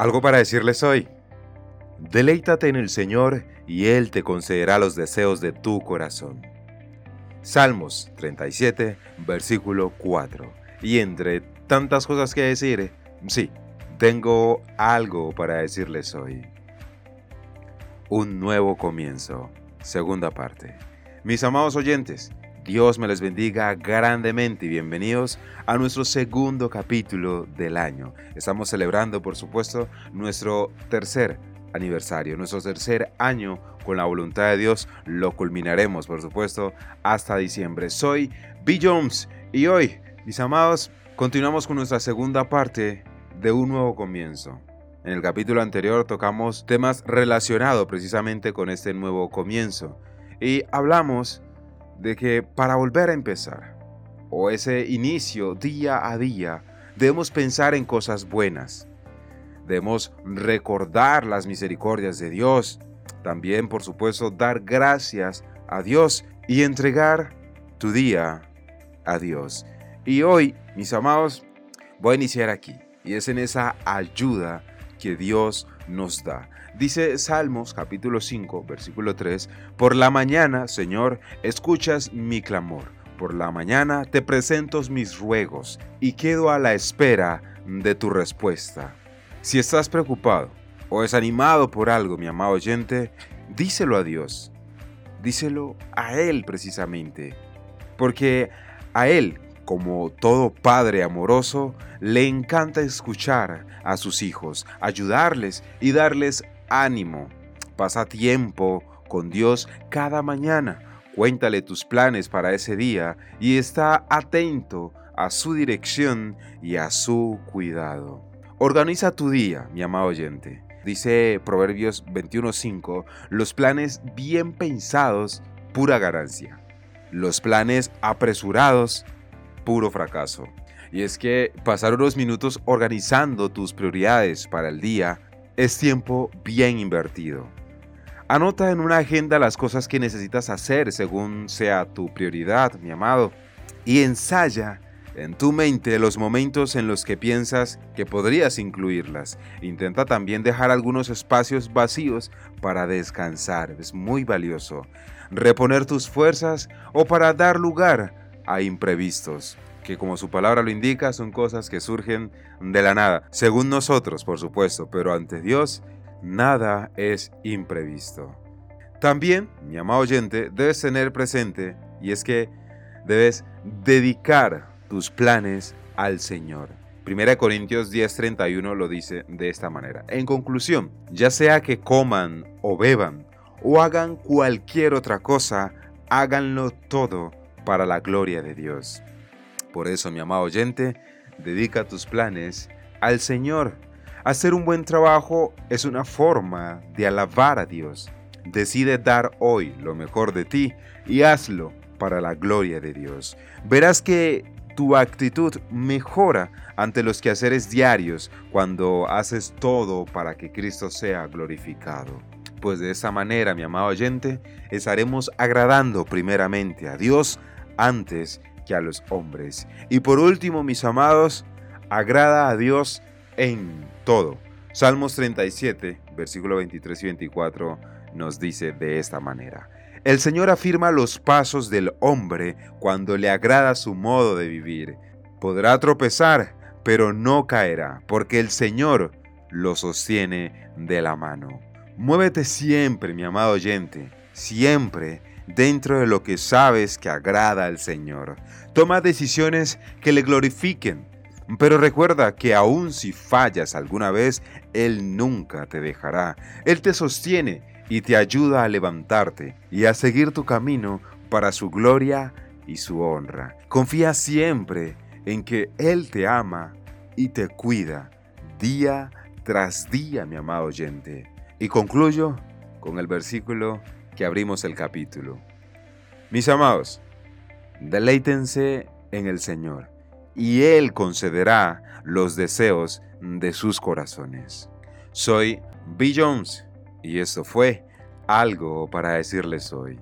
Algo para decirles hoy. Deleítate en el Señor y Él te concederá los deseos de tu corazón. Salmos 37, versículo 4. Y entre tantas cosas que decir, sí, tengo algo para decirles hoy. Un nuevo comienzo. Segunda parte. Mis amados oyentes, Dios me les bendiga grandemente y bienvenidos a nuestro segundo capítulo del año. Estamos celebrando, por supuesto, nuestro tercer aniversario, nuestro tercer año con la voluntad de Dios. Lo culminaremos, por supuesto, hasta diciembre. Soy B. Jones y hoy, mis amados, continuamos con nuestra segunda parte de un nuevo comienzo. En el capítulo anterior tocamos temas relacionados precisamente con este nuevo comienzo y hablamos de que para volver a empezar, o ese inicio día a día, debemos pensar en cosas buenas. Debemos recordar las misericordias de Dios. También, por supuesto, dar gracias a Dios y entregar tu día a Dios. Y hoy, mis amados, voy a iniciar aquí. Y es en esa ayuda que Dios nos da. Dice Salmos capítulo 5, versículo 3, Por la mañana, Señor, escuchas mi clamor. Por la mañana te presento mis ruegos y quedo a la espera de tu respuesta. Si estás preocupado o desanimado por algo, mi amado oyente, díselo a Dios. Díselo a Él precisamente. Porque a Él, como todo padre amoroso, le encanta escuchar a sus hijos, ayudarles y darles ánimo. Pasa tiempo con Dios cada mañana. Cuéntale tus planes para ese día y está atento a su dirección y a su cuidado. Organiza tu día, mi amado oyente. Dice Proverbios 21:5, los planes bien pensados, pura ganancia. Los planes apresurados, puro fracaso. Y es que pasar unos minutos organizando tus prioridades para el día es tiempo bien invertido. Anota en una agenda las cosas que necesitas hacer según sea tu prioridad, mi amado, y ensaya en tu mente los momentos en los que piensas que podrías incluirlas. Intenta también dejar algunos espacios vacíos para descansar, es muy valioso. Reponer tus fuerzas o para dar lugar a imprevistos que como su palabra lo indica, son cosas que surgen de la nada, según nosotros, por supuesto, pero ante Dios, nada es imprevisto. También, mi amado oyente, debes tener presente, y es que debes dedicar tus planes al Señor. 1 Corintios 10:31 lo dice de esta manera. En conclusión, ya sea que coman o beban o hagan cualquier otra cosa, háganlo todo para la gloria de Dios. Por eso, mi amado oyente, dedica tus planes al Señor. Hacer un buen trabajo es una forma de alabar a Dios. Decide dar hoy lo mejor de ti y hazlo para la gloria de Dios. Verás que tu actitud mejora ante los quehaceres diarios cuando haces todo para que Cristo sea glorificado. Pues de esa manera, mi amado oyente, estaremos agradando primeramente a Dios antes a los hombres. Y por último, mis amados, agrada a Dios en todo. Salmos 37, versículo 23 y 24 nos dice de esta manera. El Señor afirma los pasos del hombre cuando le agrada su modo de vivir. Podrá tropezar, pero no caerá, porque el Señor lo sostiene de la mano. Muévete siempre, mi amado oyente, siempre dentro de lo que sabes que agrada al Señor. Toma decisiones que le glorifiquen, pero recuerda que aun si fallas alguna vez, Él nunca te dejará. Él te sostiene y te ayuda a levantarte y a seguir tu camino para su gloria y su honra. Confía siempre en que Él te ama y te cuida día tras día, mi amado oyente. Y concluyo con el versículo que abrimos el capítulo. Mis amados, deleítense en el Señor, y Él concederá los deseos de sus corazones. Soy B. Jones, y esto fue algo para decirles hoy.